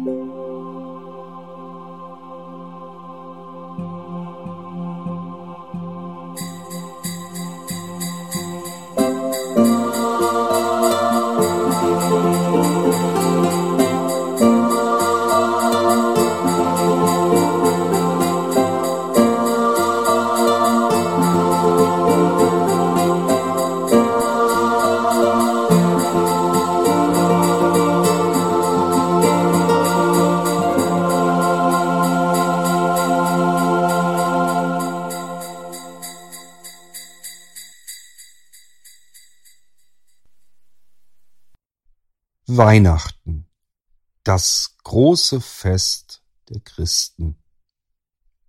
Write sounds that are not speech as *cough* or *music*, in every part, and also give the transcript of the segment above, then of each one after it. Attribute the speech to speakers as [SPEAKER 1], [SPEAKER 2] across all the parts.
[SPEAKER 1] Oh. Weihnachten, das große Fest der Christen.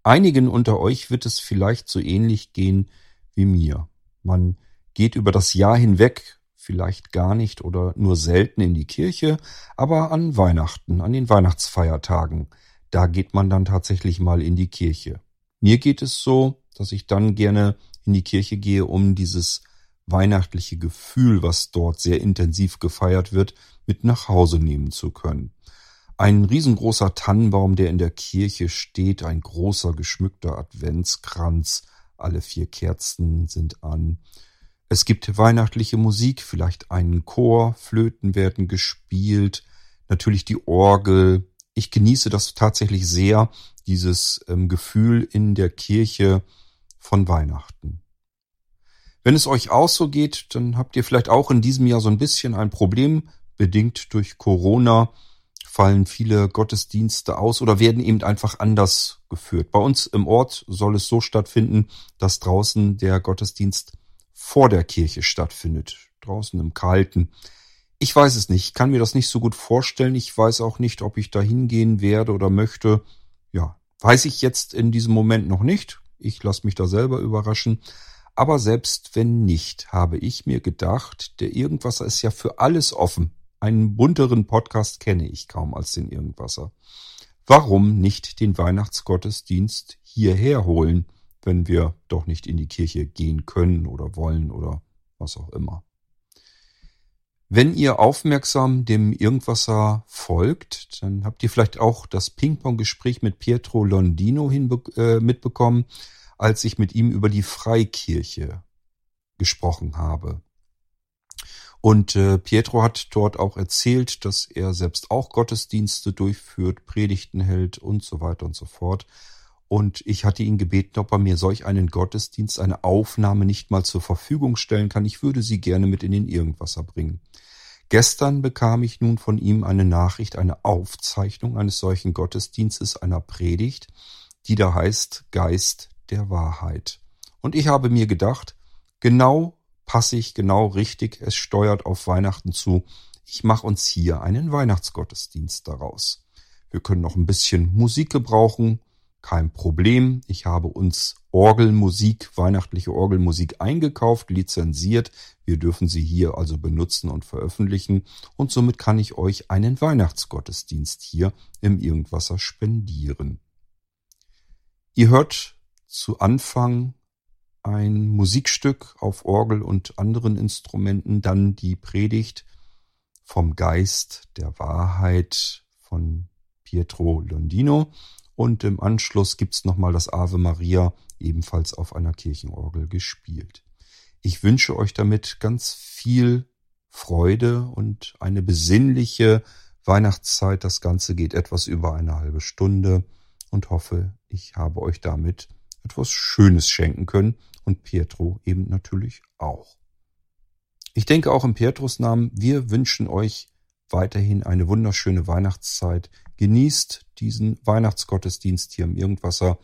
[SPEAKER 1] Einigen unter euch wird es vielleicht so ähnlich gehen wie mir. Man geht über das Jahr hinweg, vielleicht gar nicht oder nur selten in die Kirche, aber an Weihnachten, an den Weihnachtsfeiertagen, da geht man dann tatsächlich mal in die Kirche. Mir geht es so, dass ich dann gerne in die Kirche gehe, um dieses weihnachtliche Gefühl, was dort sehr intensiv gefeiert wird, mit nach Hause nehmen zu können. Ein riesengroßer Tannenbaum, der in der Kirche steht, ein großer geschmückter Adventskranz, alle vier Kerzen sind an. Es gibt weihnachtliche Musik, vielleicht einen Chor, Flöten werden gespielt, natürlich die Orgel. Ich genieße das tatsächlich sehr, dieses ähm, Gefühl in der Kirche von Weihnachten. Wenn es euch auch so geht, dann habt ihr vielleicht auch in diesem Jahr so ein bisschen ein Problem bedingt durch Corona fallen viele Gottesdienste aus oder werden eben einfach anders geführt. Bei uns im Ort soll es so stattfinden, dass draußen der Gottesdienst vor der Kirche stattfindet. Draußen im Kalten. Ich weiß es nicht, ich kann mir das nicht so gut vorstellen. Ich weiß auch nicht, ob ich da hingehen werde oder möchte. Ja, weiß ich jetzt in diesem Moment noch nicht. Ich lasse mich da selber überraschen. Aber selbst wenn nicht, habe ich mir gedacht, der Irgendwasser ist ja für alles offen. Einen bunteren Podcast kenne ich kaum als den Irgendwasser. Warum nicht den Weihnachtsgottesdienst hierher holen, wenn wir doch nicht in die Kirche gehen können oder wollen oder was auch immer? Wenn ihr aufmerksam dem Irgendwasser folgt, dann habt ihr vielleicht auch das Ping-Pong-Gespräch mit Pietro Londino äh, mitbekommen, als ich mit ihm über die Freikirche gesprochen habe. Und äh, Pietro hat dort auch erzählt, dass er selbst auch Gottesdienste durchführt, Predigten hält und so weiter und so fort. Und ich hatte ihn gebeten, ob er mir solch einen Gottesdienst, eine Aufnahme nicht mal zur Verfügung stellen kann. Ich würde sie gerne mit in den Irgendwasser bringen. Gestern bekam ich nun von ihm eine Nachricht, eine Aufzeichnung eines solchen Gottesdienstes, einer Predigt, die da heißt Geist der Wahrheit. Und ich habe mir gedacht, genau passig, genau richtig, es steuert auf Weihnachten zu. Ich mache uns hier einen Weihnachtsgottesdienst daraus. Wir können noch ein bisschen Musik gebrauchen, kein Problem. Ich habe uns Orgelmusik, weihnachtliche Orgelmusik eingekauft, lizenziert. Wir dürfen sie hier also benutzen und veröffentlichen. Und somit kann ich euch einen Weihnachtsgottesdienst hier im Irgendwasser spendieren. Ihr hört zu Anfang ein Musikstück auf Orgel und anderen Instrumenten, dann die Predigt vom Geist der Wahrheit von Pietro Londino und im Anschluss gibt's nochmal das Ave Maria, ebenfalls auf einer Kirchenorgel gespielt. Ich wünsche euch damit ganz viel Freude und eine besinnliche Weihnachtszeit. Das Ganze geht etwas über eine halbe Stunde und hoffe, ich habe euch damit etwas Schönes schenken können und Pietro eben natürlich auch. Ich denke auch im Pietrus Namen, wir wünschen euch weiterhin eine wunderschöne Weihnachtszeit. Genießt diesen Weihnachtsgottesdienst hier im Irgendwasser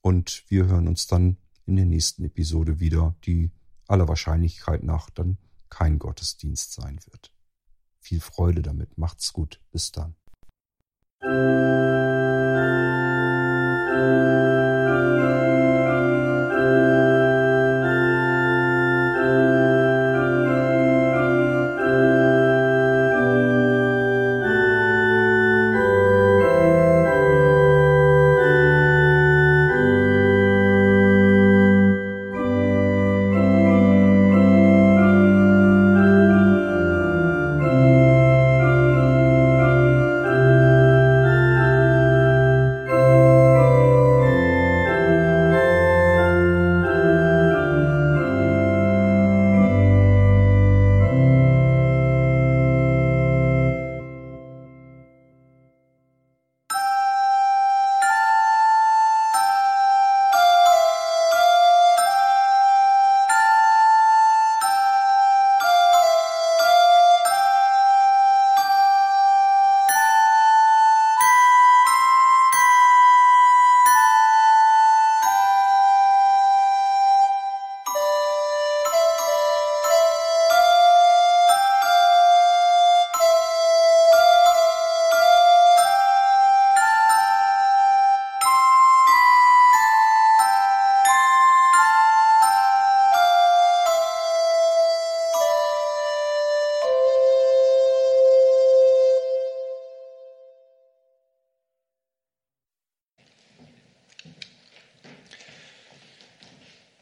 [SPEAKER 1] und wir hören uns dann in der nächsten Episode wieder, die aller Wahrscheinlichkeit nach dann kein Gottesdienst sein wird. Viel Freude damit, macht's gut, bis dann.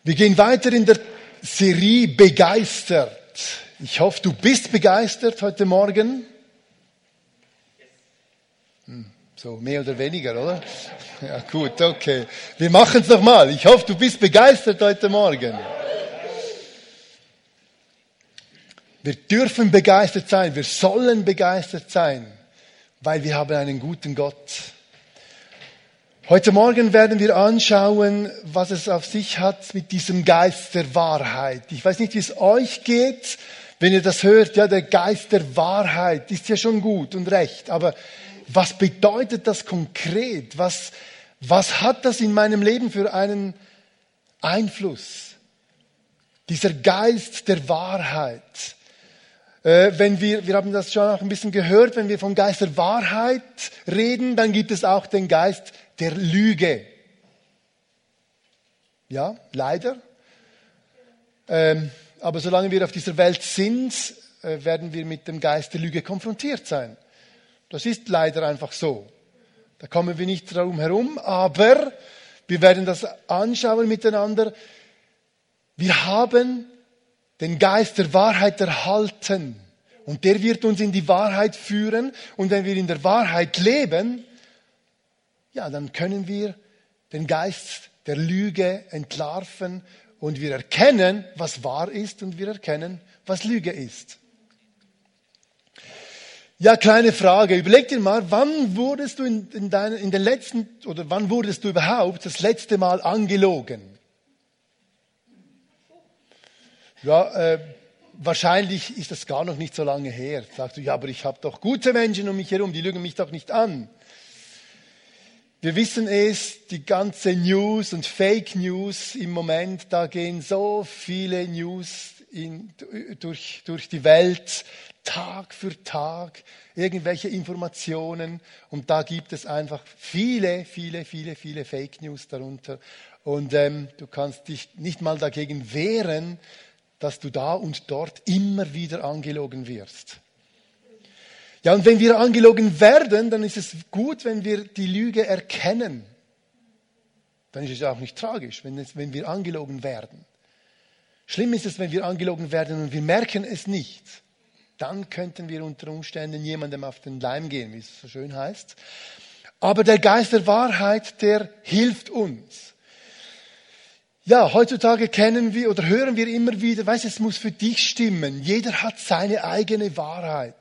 [SPEAKER 2] Wir gehen weiter in der Serie Begeistert. Ich hoffe, du bist begeistert heute Morgen. Hm, so mehr oder weniger, oder? *laughs* Ja, gut, okay. Wir machen es nochmal. Ich hoffe, du bist begeistert heute Morgen. Wir dürfen begeistert sein, wir sollen begeistert sein, weil wir haben einen guten Gott. Heute Morgen werden wir anschauen, was es auf sich hat mit diesem Geist der Wahrheit. Ich weiß nicht, wie es euch geht, wenn ihr das hört, ja, der Geist der Wahrheit ist ja schon gut und recht, aber was bedeutet das konkret? Was, was hat das in meinem Leben für einen Einfluss? Dieser Geist der Wahrheit. Äh, wenn wir, wir haben das schon auch ein bisschen gehört, wenn wir vom Geist der Wahrheit reden, dann gibt es auch den Geist der Lüge. Ja, leider. Ähm, aber solange wir auf dieser Welt sind, äh, werden wir mit dem Geist der Lüge konfrontiert sein. Das ist leider einfach so. Da kommen wir nicht drum herum, aber wir werden das anschauen miteinander. Wir haben den Geist der Wahrheit erhalten und der wird uns in die Wahrheit führen und wenn wir in der Wahrheit leben, ja, dann können wir den Geist der Lüge entlarven und wir erkennen, was wahr ist und wir erkennen, was Lüge ist. Ja, kleine Frage. Überleg dir mal, wann wurdest du in, in, deinen, in den letzten, oder wann wurdest du überhaupt das letzte Mal angelogen? Ja, äh, wahrscheinlich ist das gar noch nicht so lange her. Sagst du, ja, aber ich habe doch gute Menschen um mich herum, die lügen mich doch nicht an. Wir wissen es, die ganze News und Fake News im Moment, da gehen so viele News in, durch, durch die Welt, Tag für Tag, irgendwelche Informationen und da gibt es einfach viele, viele, viele, viele Fake News darunter und ähm, du kannst dich nicht mal dagegen wehren, dass du da und dort immer wieder angelogen wirst. Ja, und wenn wir angelogen werden, dann ist es gut, wenn wir die Lüge erkennen. Dann ist es auch nicht tragisch, wenn, es, wenn wir angelogen werden. Schlimm ist es, wenn wir angelogen werden und wir merken es nicht. Dann könnten wir unter Umständen jemandem auf den Leim gehen, wie es so schön heißt. Aber der Geist der Wahrheit, der hilft uns. Ja, heutzutage kennen wir oder hören wir immer wieder, weißt es muss für dich stimmen. Jeder hat seine eigene Wahrheit.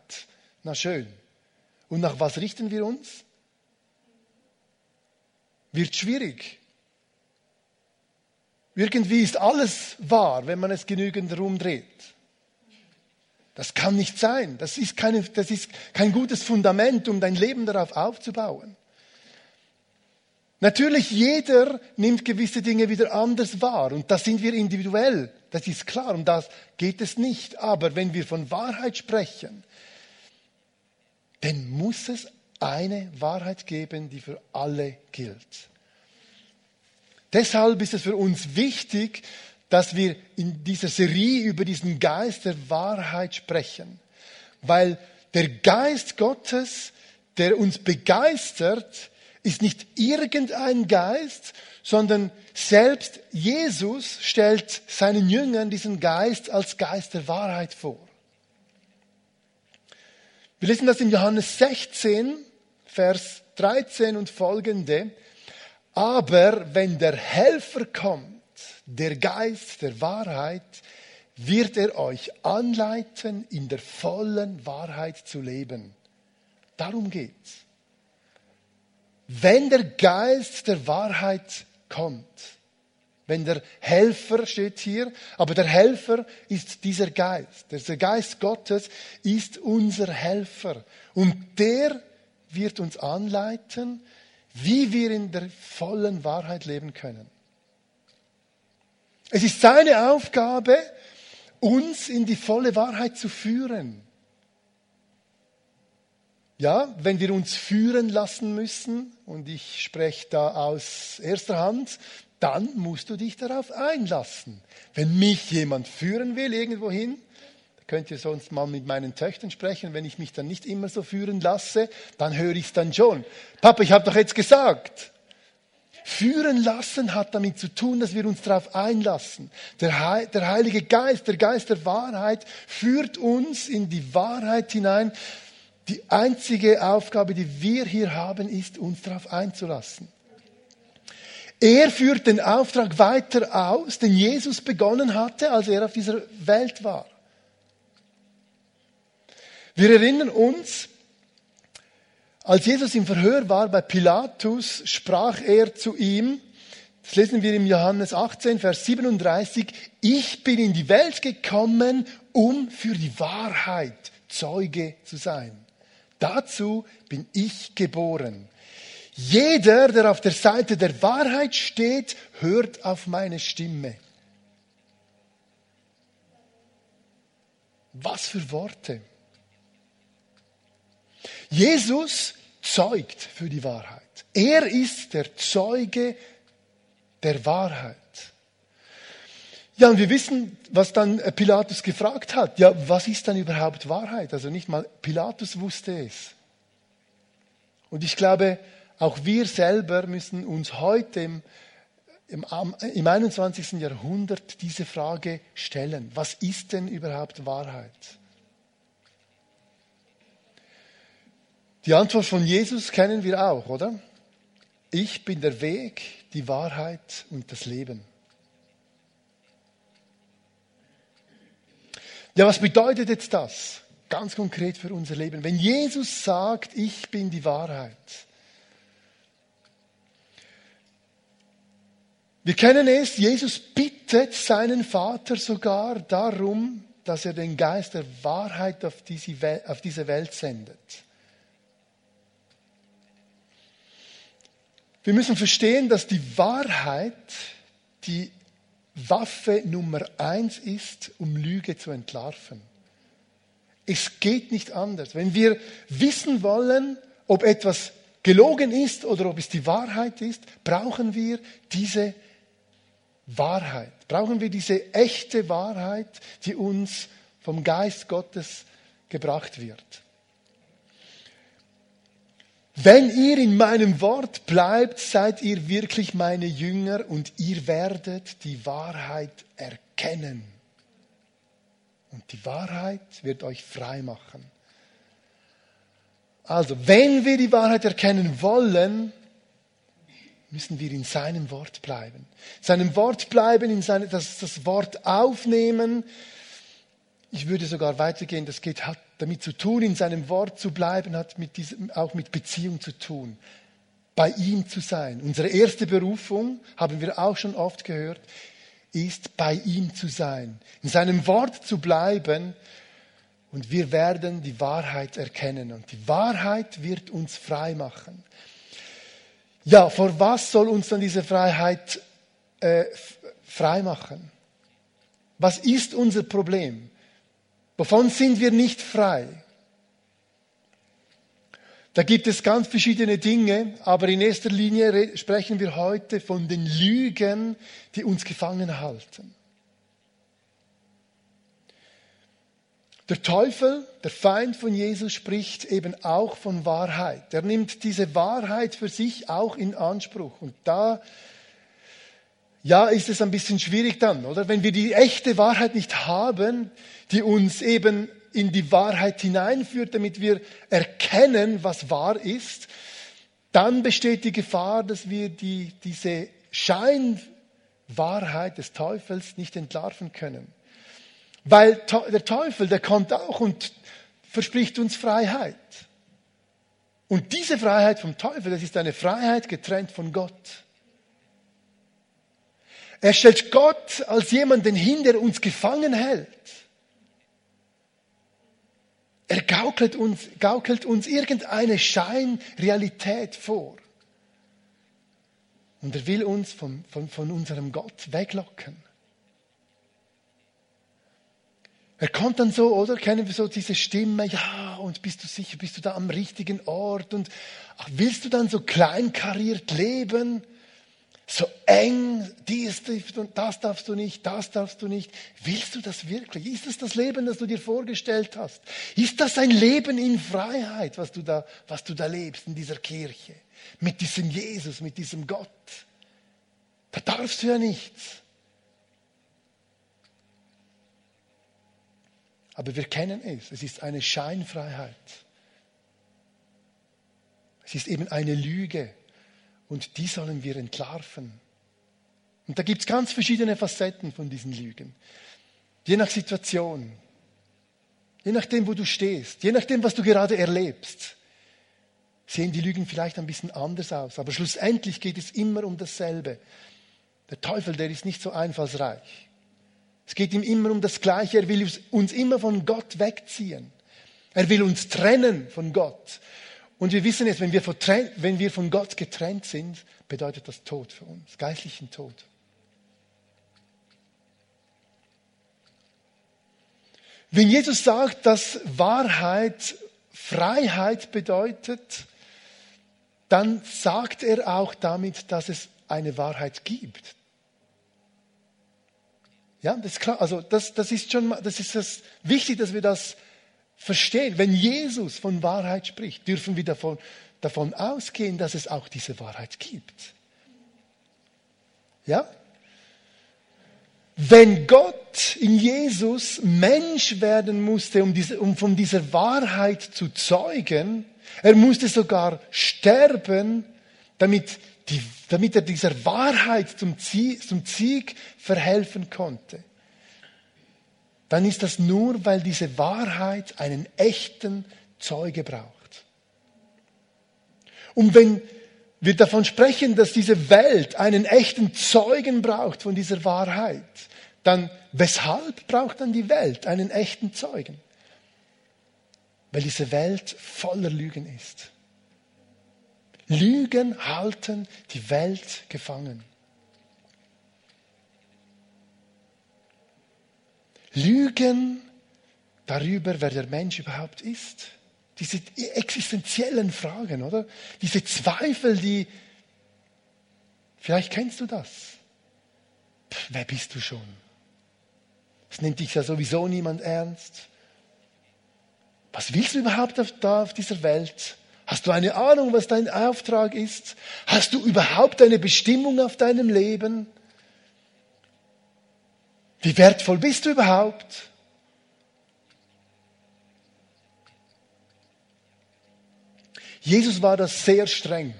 [SPEAKER 2] Na schön. Und nach was richten wir uns? Wird schwierig. Irgendwie ist alles wahr, wenn man es genügend rumdreht. Das kann nicht sein. Das ist, keine, das ist kein gutes Fundament, um dein Leben darauf aufzubauen. Natürlich, jeder nimmt gewisse Dinge wieder anders wahr und da sind wir individuell. Das ist klar, um das geht es nicht. Aber wenn wir von Wahrheit sprechen, dann muss es eine Wahrheit geben, die für alle gilt. Deshalb ist es für uns wichtig, dass wir in dieser Serie über diesen Geist der Wahrheit sprechen, weil der Geist Gottes, der uns begeistert, ist nicht irgendein Geist, sondern selbst Jesus stellt seinen Jüngern diesen Geist als Geist der Wahrheit vor. Wir lesen das in Johannes 16, Vers 13 und folgende. Aber wenn der Helfer kommt, der Geist der Wahrheit, wird er euch anleiten, in der vollen Wahrheit zu leben. Darum geht's. Wenn der Geist der Wahrheit kommt, wenn der Helfer steht hier, aber der Helfer ist dieser Geist. Der Geist Gottes ist unser Helfer. Und der wird uns anleiten, wie wir in der vollen Wahrheit leben können. Es ist seine Aufgabe, uns in die volle Wahrheit zu führen. Ja, wenn wir uns führen lassen müssen, und ich spreche da aus erster Hand, dann musst du dich darauf einlassen. Wenn mich jemand führen will irgendwohin, könnt ihr sonst mal mit meinen Töchtern sprechen, wenn ich mich dann nicht immer so führen lasse, dann höre ich es dann schon. Papa, ich habe doch jetzt gesagt. führen lassen hat damit zu tun, dass wir uns darauf einlassen. Der, He der Heilige Geist, der Geist der Wahrheit, führt uns in die Wahrheit hinein. Die einzige Aufgabe, die wir hier haben, ist, uns darauf einzulassen. Er führt den Auftrag weiter aus, den Jesus begonnen hatte, als er auf dieser Welt war. Wir erinnern uns, als Jesus im Verhör war bei Pilatus, sprach er zu ihm, das lesen wir im Johannes 18, Vers 37, ich bin in die Welt gekommen, um für die Wahrheit Zeuge zu sein. Dazu bin ich geboren. Jeder, der auf der Seite der Wahrheit steht, hört auf meine Stimme. Was für Worte. Jesus zeugt für die Wahrheit. Er ist der Zeuge der Wahrheit. Ja, und wir wissen, was dann Pilatus gefragt hat. Ja, was ist dann überhaupt Wahrheit? Also nicht mal Pilatus wusste es. Und ich glaube, auch wir selber müssen uns heute im, im, im 21. Jahrhundert diese Frage stellen. Was ist denn überhaupt Wahrheit? Die Antwort von Jesus kennen wir auch, oder? Ich bin der Weg, die Wahrheit und das Leben. Ja, was bedeutet jetzt das ganz konkret für unser Leben? Wenn Jesus sagt, ich bin die Wahrheit, Wir kennen es, Jesus bittet seinen Vater sogar darum, dass er den Geist der Wahrheit auf diese, Welt, auf diese Welt sendet. Wir müssen verstehen, dass die Wahrheit die Waffe Nummer eins ist, um Lüge zu entlarven. Es geht nicht anders. Wenn wir wissen wollen, ob etwas gelogen ist oder ob es die Wahrheit ist, brauchen wir diese Wahrheit. Brauchen wir diese echte Wahrheit, die uns vom Geist Gottes gebracht wird. Wenn ihr in meinem Wort bleibt, seid ihr wirklich meine Jünger und ihr werdet die Wahrheit erkennen. Und die Wahrheit wird euch frei machen. Also, wenn wir die Wahrheit erkennen wollen, müssen wir in seinem Wort bleiben. In seinem Wort bleiben, in seine, das, das Wort aufnehmen. Ich würde sogar weitergehen, das geht, hat damit zu tun, in seinem Wort zu bleiben, hat mit diesem, auch mit Beziehung zu tun. Bei ihm zu sein. Unsere erste Berufung, haben wir auch schon oft gehört, ist bei ihm zu sein. In seinem Wort zu bleiben und wir werden die Wahrheit erkennen und die Wahrheit wird uns frei machen. Ja, vor was soll uns dann diese Freiheit äh, frei machen? Was ist unser Problem? Wovon sind wir nicht frei? Da gibt es ganz verschiedene Dinge, aber in erster Linie sprechen wir heute von den Lügen, die uns gefangen halten. Der Teufel, der Feind von Jesus, spricht eben auch von Wahrheit. Er nimmt diese Wahrheit für sich auch in Anspruch. Und da, ja, ist es ein bisschen schwierig dann, oder? Wenn wir die echte Wahrheit nicht haben, die uns eben in die Wahrheit hineinführt, damit wir erkennen, was wahr ist, dann besteht die Gefahr, dass wir die, diese Scheinwahrheit des Teufels nicht entlarven können. Weil der Teufel, der kommt auch und verspricht uns Freiheit. Und diese Freiheit vom Teufel, das ist eine Freiheit getrennt von Gott. Er stellt Gott als jemanden hin, der uns gefangen hält. Er gaukelt uns, gaukelt uns irgendeine Scheinrealität vor. Und er will uns von, von, von unserem Gott weglocken. Er kommt dann so, oder? Kennen wir so diese Stimme? Ja, und bist du sicher, bist du da am richtigen Ort? Und ach, willst du dann so kleinkariert leben? So eng, dies, das darfst du nicht, das darfst du nicht. Willst du das wirklich? Ist das das Leben, das du dir vorgestellt hast? Ist das ein Leben in Freiheit, was du da, was du da lebst in dieser Kirche? Mit diesem Jesus, mit diesem Gott? Da darfst du ja nichts. Aber wir kennen es. Es ist eine Scheinfreiheit. Es ist eben eine Lüge. Und die sollen wir entlarven. Und da gibt es ganz verschiedene Facetten von diesen Lügen. Je nach Situation, je nachdem, wo du stehst, je nachdem, was du gerade erlebst, sehen die Lügen vielleicht ein bisschen anders aus. Aber schlussendlich geht es immer um dasselbe. Der Teufel, der ist nicht so einfallsreich. Es geht ihm immer um das Gleiche. Er will uns immer von Gott wegziehen. Er will uns trennen von Gott. Und wir wissen jetzt, wenn wir, wenn wir von Gott getrennt sind, bedeutet das Tod für uns, geistlichen Tod. Wenn Jesus sagt, dass Wahrheit Freiheit bedeutet, dann sagt er auch damit, dass es eine Wahrheit gibt. Ja, das ist klar. Also das, das ist schon, das ist das wichtig, dass wir das verstehen. Wenn Jesus von Wahrheit spricht, dürfen wir davon, davon ausgehen, dass es auch diese Wahrheit gibt. Ja? Wenn Gott in Jesus Mensch werden musste, um, diese, um von dieser Wahrheit zu zeugen, er musste sogar sterben, damit die, damit er dieser Wahrheit zum, Ziel, zum Sieg verhelfen konnte, dann ist das nur, weil diese Wahrheit einen echten Zeuge braucht. Und wenn wir davon sprechen, dass diese Welt einen echten Zeugen braucht von dieser Wahrheit, dann weshalb braucht dann die Welt einen echten Zeugen? Weil diese Welt voller Lügen ist. Lügen halten die Welt gefangen. Lügen darüber, wer der Mensch überhaupt ist. Diese existenziellen Fragen, oder? Diese Zweifel, die, vielleicht kennst du das. Pff, wer bist du schon? Es nimmt dich ja sowieso niemand ernst. Was willst du überhaupt da auf dieser Welt? Hast du eine Ahnung, was dein Auftrag ist? Hast du überhaupt eine Bestimmung auf deinem Leben? Wie wertvoll bist du überhaupt? Jesus war das sehr streng.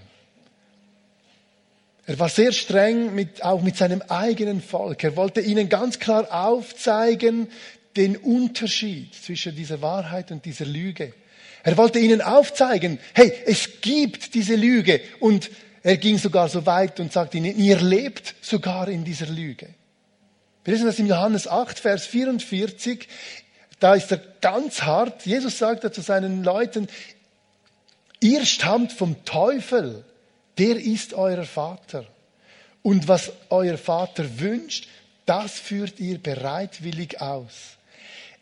[SPEAKER 2] Er war sehr streng mit, auch mit seinem eigenen Volk. Er wollte ihnen ganz klar aufzeigen den Unterschied zwischen dieser Wahrheit und dieser Lüge. Er wollte ihnen aufzeigen, hey, es gibt diese Lüge. Und er ging sogar so weit und sagte ihnen, ihr lebt sogar in dieser Lüge. Wir lesen das in Johannes 8, Vers 44. Da ist er ganz hart. Jesus sagt zu seinen Leuten, ihr stammt vom Teufel, der ist euer Vater. Und was euer Vater wünscht, das führt ihr bereitwillig aus.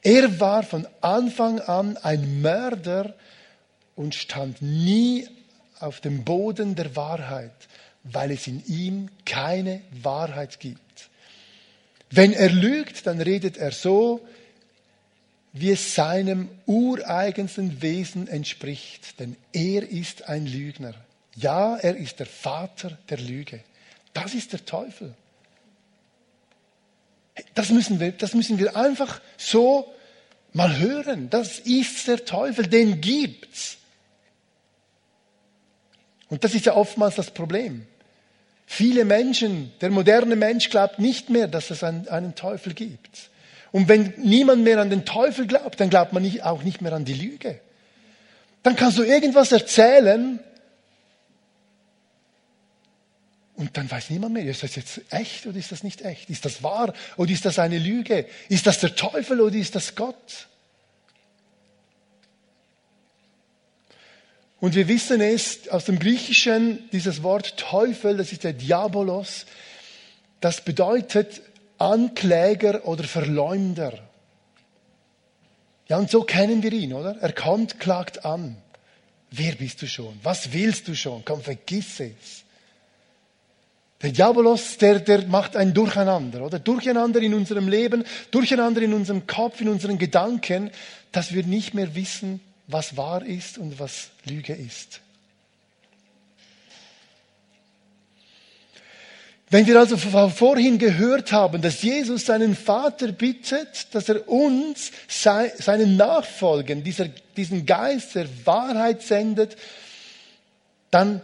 [SPEAKER 2] Er war von Anfang an ein Mörder und stand nie auf dem Boden der Wahrheit, weil es in ihm keine Wahrheit gibt. Wenn er lügt, dann redet er so, wie es seinem ureigensten Wesen entspricht, denn er ist ein Lügner. Ja, er ist der Vater der Lüge. Das ist der Teufel. Das müssen wir, das müssen wir einfach so mal hören. Das ist der Teufel, den gibt's. Und das ist ja oftmals das Problem. Viele Menschen, der moderne Mensch glaubt nicht mehr, dass es einen, einen Teufel gibt. Und wenn niemand mehr an den Teufel glaubt, dann glaubt man nicht, auch nicht mehr an die Lüge. Dann kannst du irgendwas erzählen und dann weiß niemand mehr, ist das jetzt echt oder ist das nicht echt? Ist das wahr oder ist das eine Lüge? Ist das der Teufel oder ist das Gott? Und wir wissen es aus dem Griechischen, dieses Wort Teufel, das ist der Diabolos, das bedeutet Ankläger oder Verleumder. Ja, und so kennen wir ihn, oder? Er kommt, klagt an. Wer bist du schon? Was willst du schon? Komm, vergiss es. Der Diabolos, der, der macht ein Durcheinander, oder? Durcheinander in unserem Leben, Durcheinander in unserem Kopf, in unseren Gedanken, dass wir nicht mehr wissen, was wahr ist und was Lüge ist. Wenn wir also vorhin gehört haben, dass Jesus seinen Vater bittet, dass er uns, seinen Nachfolgen, dieser, diesen Geist der Wahrheit sendet, dann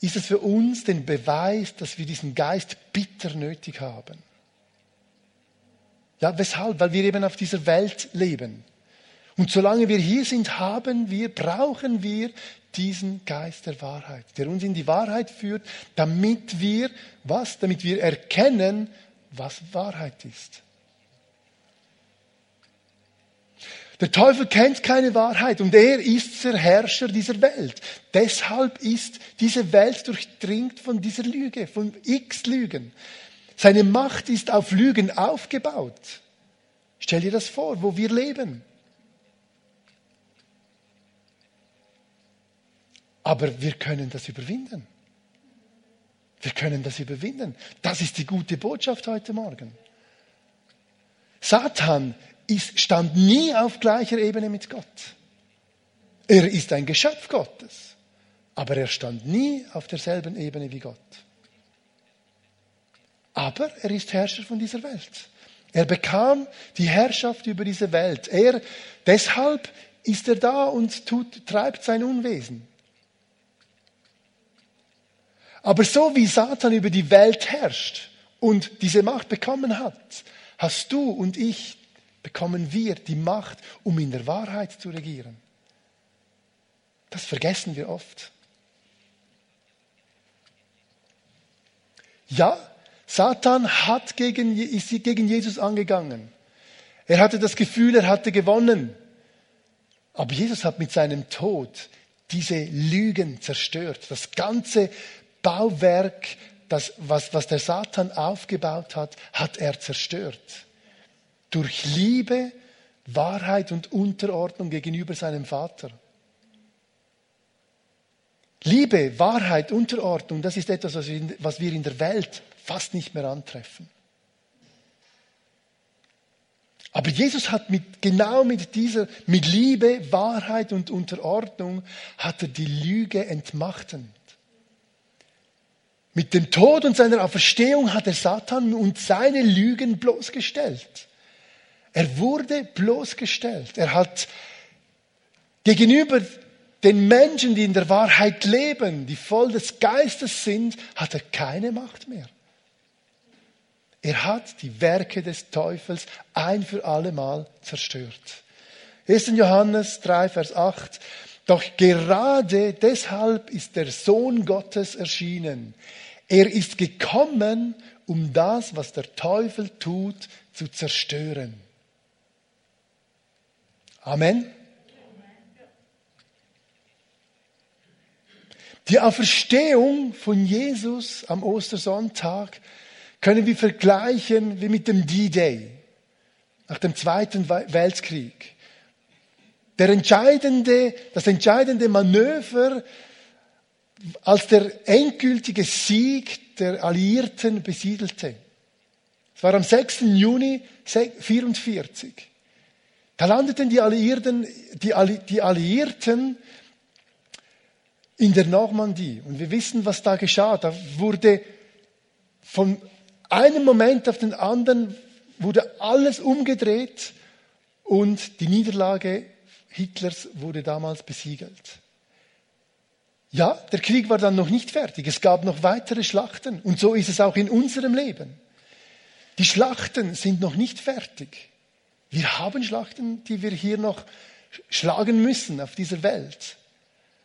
[SPEAKER 2] ist es für uns den Beweis, dass wir diesen Geist bitter nötig haben. Ja, weshalb? Weil wir eben auf dieser Welt leben. Und solange wir hier sind, haben wir, brauchen wir diesen Geist der Wahrheit, der uns in die Wahrheit führt, damit wir, was? Damit wir erkennen, was Wahrheit ist. Der Teufel kennt keine Wahrheit und er ist der Herrscher dieser Welt. Deshalb ist diese Welt durchdringt von dieser Lüge, von x Lügen. Seine Macht ist auf Lügen aufgebaut. Stell dir das vor, wo wir leben. Aber wir können das überwinden. Wir können das überwinden. Das ist die gute Botschaft heute Morgen. Satan ist, stand nie auf gleicher Ebene mit Gott. Er ist ein Geschöpf Gottes, aber er stand nie auf derselben Ebene wie Gott. Aber er ist Herrscher von dieser Welt. Er bekam die Herrschaft über diese Welt. Er, deshalb ist er da und tut, treibt sein Unwesen. Aber so wie Satan über die Welt herrscht und diese Macht bekommen hat, hast du und ich, bekommen wir die Macht, um in der Wahrheit zu regieren. Das vergessen wir oft. Ja, Satan hat gegen, ist gegen Jesus angegangen. Er hatte das Gefühl, er hatte gewonnen. Aber Jesus hat mit seinem Tod diese Lügen zerstört. Das ganze Bauwerk, das, was, was der Satan aufgebaut hat, hat er zerstört. Durch Liebe, Wahrheit und Unterordnung gegenüber seinem Vater. Liebe, Wahrheit, Unterordnung, das ist etwas, was wir in der Welt fast nicht mehr antreffen. Aber Jesus hat mit, genau mit dieser, mit Liebe, Wahrheit und Unterordnung, hat er die Lüge entmachten. Mit dem Tod und seiner Auferstehung hat er Satan und seine Lügen bloßgestellt. Er wurde bloßgestellt. Er hat gegenüber den Menschen, die in der Wahrheit leben, die voll des Geistes sind, hat er keine Macht mehr. Er hat die Werke des Teufels ein für alle Mal zerstört. 1. Johannes 3, Vers 8. Doch gerade deshalb ist der Sohn Gottes erschienen. Er ist gekommen, um das, was der Teufel tut, zu zerstören. Amen. Die Auferstehung von Jesus am Ostersonntag können wir vergleichen wie mit dem D-Day nach dem Zweiten Weltkrieg. Der entscheidende, das entscheidende Manöver, als der endgültige Sieg der Alliierten besiedelte. Es war am 6. Juni 1944. Da landeten die Alliierten, die, die Alliierten in der Normandie. Und wir wissen, was da geschah. Da wurde von einem Moment auf den anderen wurde alles umgedreht und die Niederlage Hitlers wurde damals besiegelt. Ja, der Krieg war dann noch nicht fertig. Es gab noch weitere Schlachten. Und so ist es auch in unserem Leben. Die Schlachten sind noch nicht fertig. Wir haben Schlachten, die wir hier noch schlagen müssen auf dieser Welt.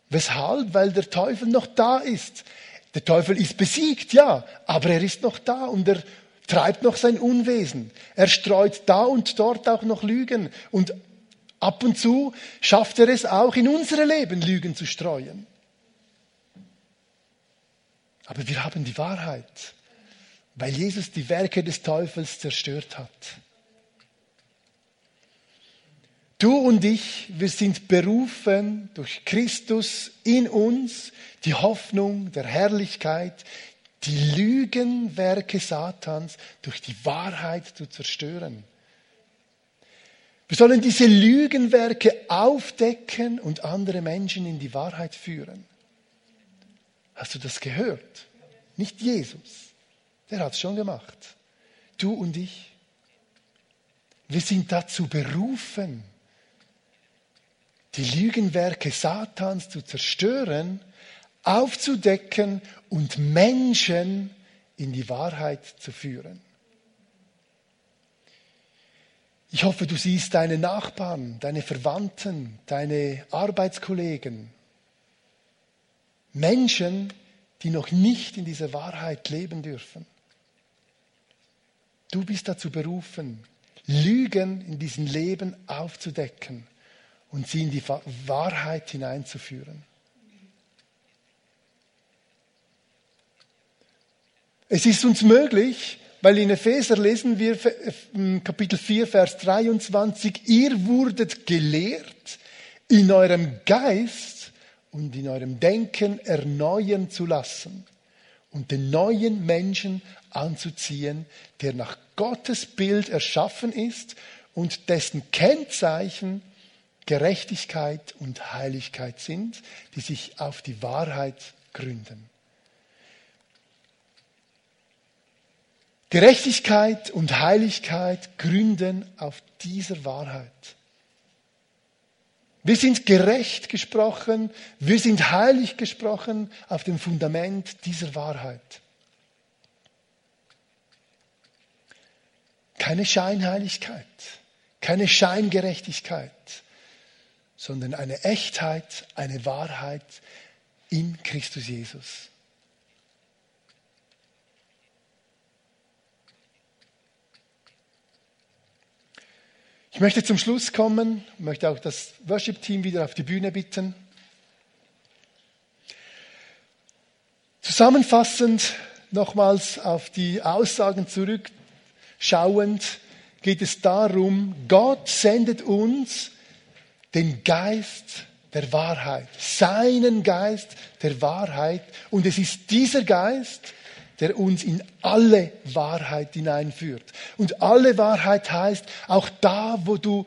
[SPEAKER 2] Weshalb? Weil der Teufel noch da ist. Der Teufel ist besiegt, ja, aber er ist noch da und er treibt noch sein Unwesen. Er streut da und dort auch noch Lügen und ab und zu schafft er es auch in unsere Leben Lügen zu streuen. Aber wir haben die Wahrheit, weil Jesus die Werke des Teufels zerstört hat. Du und ich, wir sind berufen durch Christus in uns, die Hoffnung der Herrlichkeit, die Lügenwerke Satans durch die Wahrheit zu zerstören. Wir sollen diese Lügenwerke aufdecken und andere Menschen in die Wahrheit führen. Hast du das gehört? Nicht Jesus. Der hat es schon gemacht. Du und ich. Wir sind dazu berufen, die Lügenwerke Satans zu zerstören, aufzudecken und Menschen in die Wahrheit zu führen. Ich hoffe, du siehst deine Nachbarn, deine Verwandten, deine Arbeitskollegen, Menschen, die noch nicht in dieser Wahrheit leben dürfen. Du bist dazu berufen, Lügen in diesem Leben aufzudecken und sie in die Wahrheit hineinzuführen. Es ist uns möglich, weil in Epheser lesen wir Kapitel 4, Vers 23, ihr wurdet gelehrt, in eurem Geist und in eurem Denken erneuern zu lassen und den neuen Menschen anzuziehen, der nach Gottes Bild erschaffen ist und dessen Kennzeichen Gerechtigkeit und Heiligkeit sind, die sich auf die Wahrheit gründen. Gerechtigkeit und Heiligkeit gründen auf dieser Wahrheit. Wir sind gerecht gesprochen, wir sind heilig gesprochen auf dem Fundament dieser Wahrheit. Keine Scheinheiligkeit, keine Scheingerechtigkeit, sondern eine Echtheit, eine Wahrheit in Christus Jesus. Ich möchte zum Schluss kommen, möchte auch das Worship-Team wieder auf die Bühne bitten. Zusammenfassend nochmals auf die Aussagen zurückschauend geht es darum, Gott sendet uns den Geist der Wahrheit, seinen Geist der Wahrheit. Und es ist dieser Geist, der uns in alle Wahrheit hineinführt. Und alle Wahrheit heißt, auch da, wo du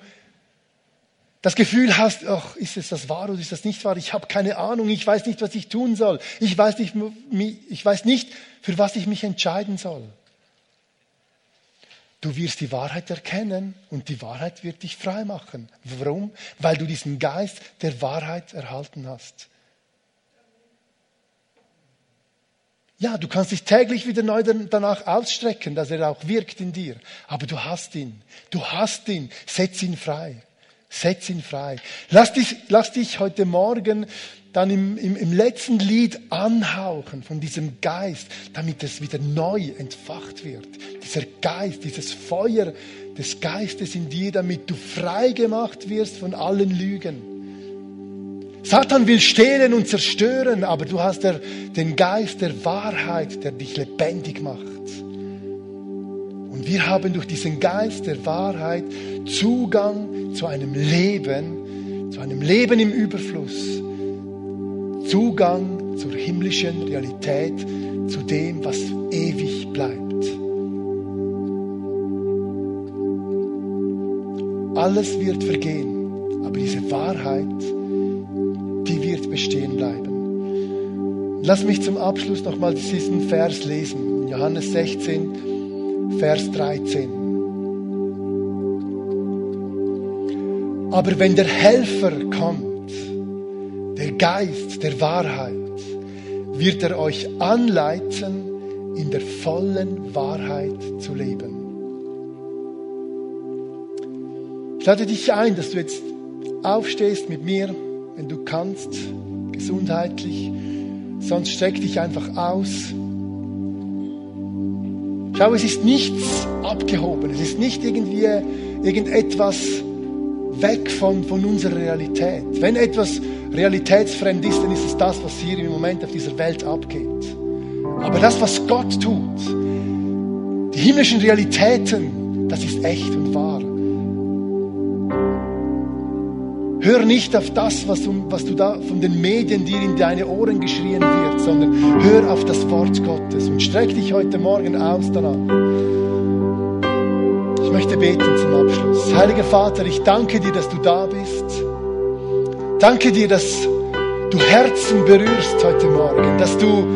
[SPEAKER 2] das Gefühl hast, ach, ist es das wahr oder ist das nicht wahr? Ich habe keine Ahnung, ich weiß nicht, was ich tun soll. Ich weiß nicht, ich weiß nicht, für was ich mich entscheiden soll. Du wirst die Wahrheit erkennen und die Wahrheit wird dich frei machen. Warum? Weil du diesen Geist der Wahrheit erhalten hast. Ja, du kannst dich täglich wieder neu danach ausstrecken, dass er auch wirkt in dir. Aber du hast ihn. Du hast ihn. Setz ihn frei. Setz ihn frei. Lass dich, lass dich heute Morgen dann im, im, im letzten Lied anhauchen von diesem Geist, damit es wieder neu entfacht wird. Dieser Geist, dieses Feuer des Geistes in dir, damit du frei gemacht wirst von allen Lügen. Satan will stehlen und zerstören, aber du hast der, den Geist der Wahrheit, der dich lebendig macht. Und wir haben durch diesen Geist der Wahrheit Zugang zu einem Leben, zu einem Leben im Überfluss. Zugang zur himmlischen Realität, zu dem, was ewig bleibt. Alles wird vergehen, aber diese Wahrheit die wird bestehen bleiben. Lass mich zum Abschluss nochmal diesen Vers lesen. Johannes 16, Vers 13. Aber wenn der Helfer kommt, der Geist der Wahrheit, wird er euch anleiten, in der vollen Wahrheit zu leben. Ich lade dich ein, dass du jetzt aufstehst mit mir wenn du kannst, gesundheitlich. Sonst streck dich einfach aus. Schau, es ist nichts abgehoben. Es ist nicht irgendwie irgendetwas weg von, von unserer Realität. Wenn etwas realitätsfremd ist, dann ist es das, was hier im Moment auf dieser Welt abgeht. Aber das, was Gott tut, die himmlischen Realitäten, das ist echt und wahr. Hör nicht auf das, was, was du da von den Medien dir in deine Ohren geschrien wird, sondern hör auf das Wort Gottes und streck dich heute Morgen aus danach. Ich möchte beten zum Abschluss. Heiliger Vater, ich danke dir, dass du da bist. Danke dir, dass du Herzen berührst heute Morgen, dass du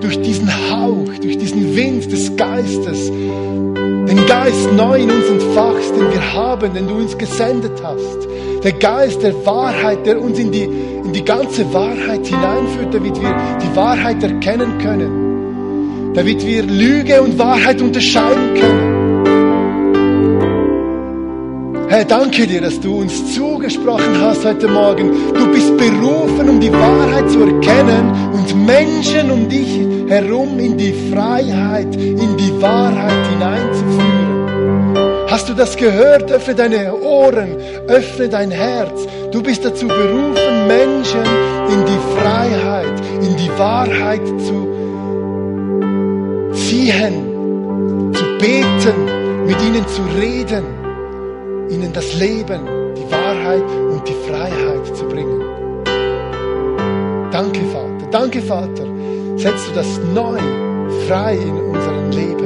[SPEAKER 2] durch diesen Hauch, durch diesen Wind des Geistes, den Geist neu in uns entfachst, den wir haben, den du uns gesendet hast. Der Geist der Wahrheit, der uns in die, in die ganze Wahrheit hineinführt, damit wir die Wahrheit erkennen können, damit wir Lüge und Wahrheit unterscheiden können. Herr, danke dir, dass du uns zugesprochen hast heute Morgen. Du bist berufen, um die Wahrheit zu erkennen und Menschen um dich herum in die Freiheit, in die Wahrheit hineinzuführen. Hast du das gehört? Öffne deine Ohren, öffne dein Herz. Du bist dazu berufen, Menschen in die Freiheit, in die Wahrheit zu ziehen, zu beten, mit ihnen zu reden ihnen das Leben, die Wahrheit und die Freiheit zu bringen. Danke, Vater. Danke, Vater. Setzt du das neu frei in unserem Leben.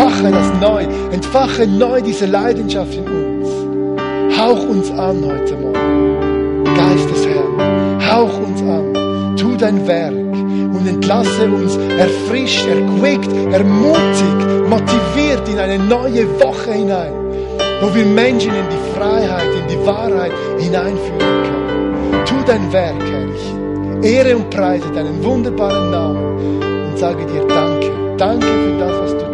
[SPEAKER 2] Entfache das neu. Entfache neu diese Leidenschaft in uns. Hauch uns an heute Morgen. Geist des Herrn, hauch uns an. Tu dein Werk und entlasse uns erfrischt, erquickt, ermutigt, motiviert in eine neue Woche hinein wo wir Menschen in die Freiheit, in die Wahrheit hineinführen können. Tu dein Werk, Herr. Ich ehre und preise deinen wunderbaren Namen und sage dir Danke. Danke für das, was du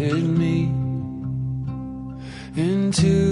[SPEAKER 2] lifted me into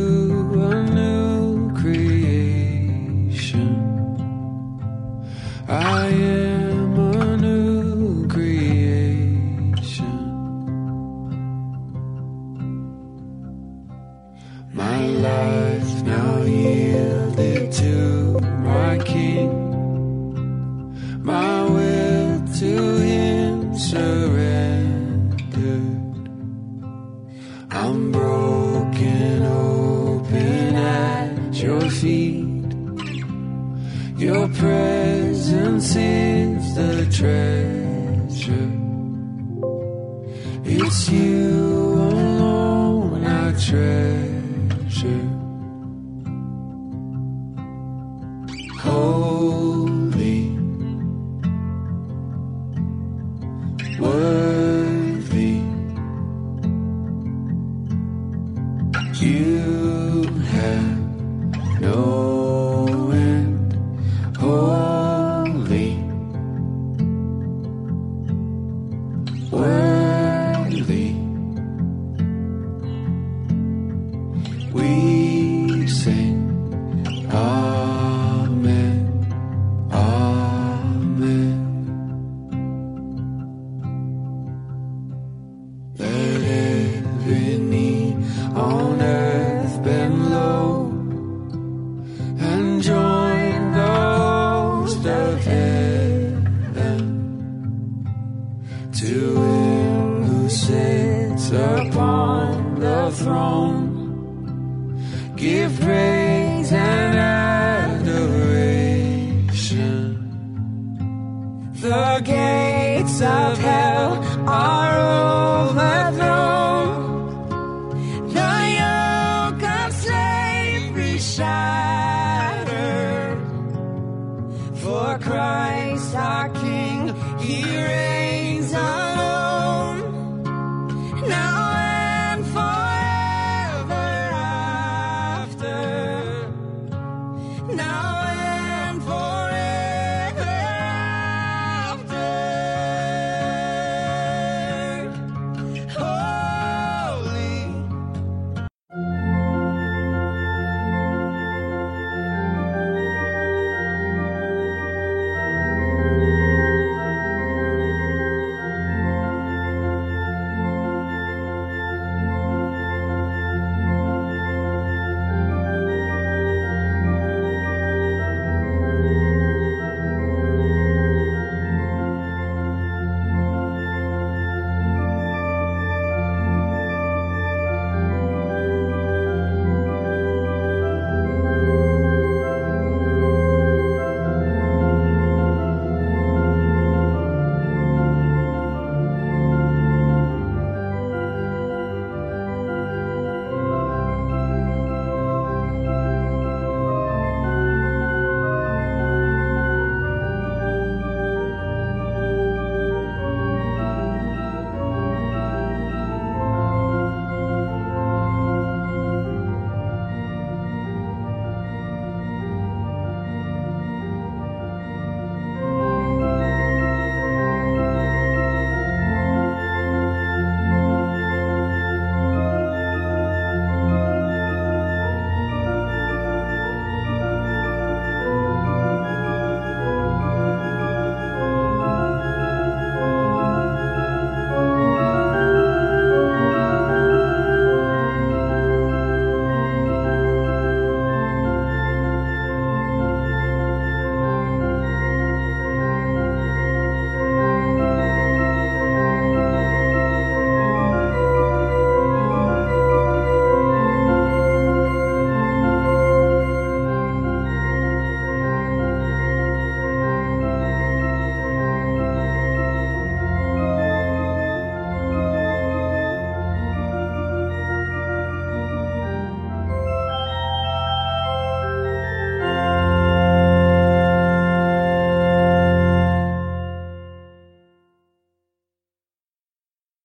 [SPEAKER 2] Word.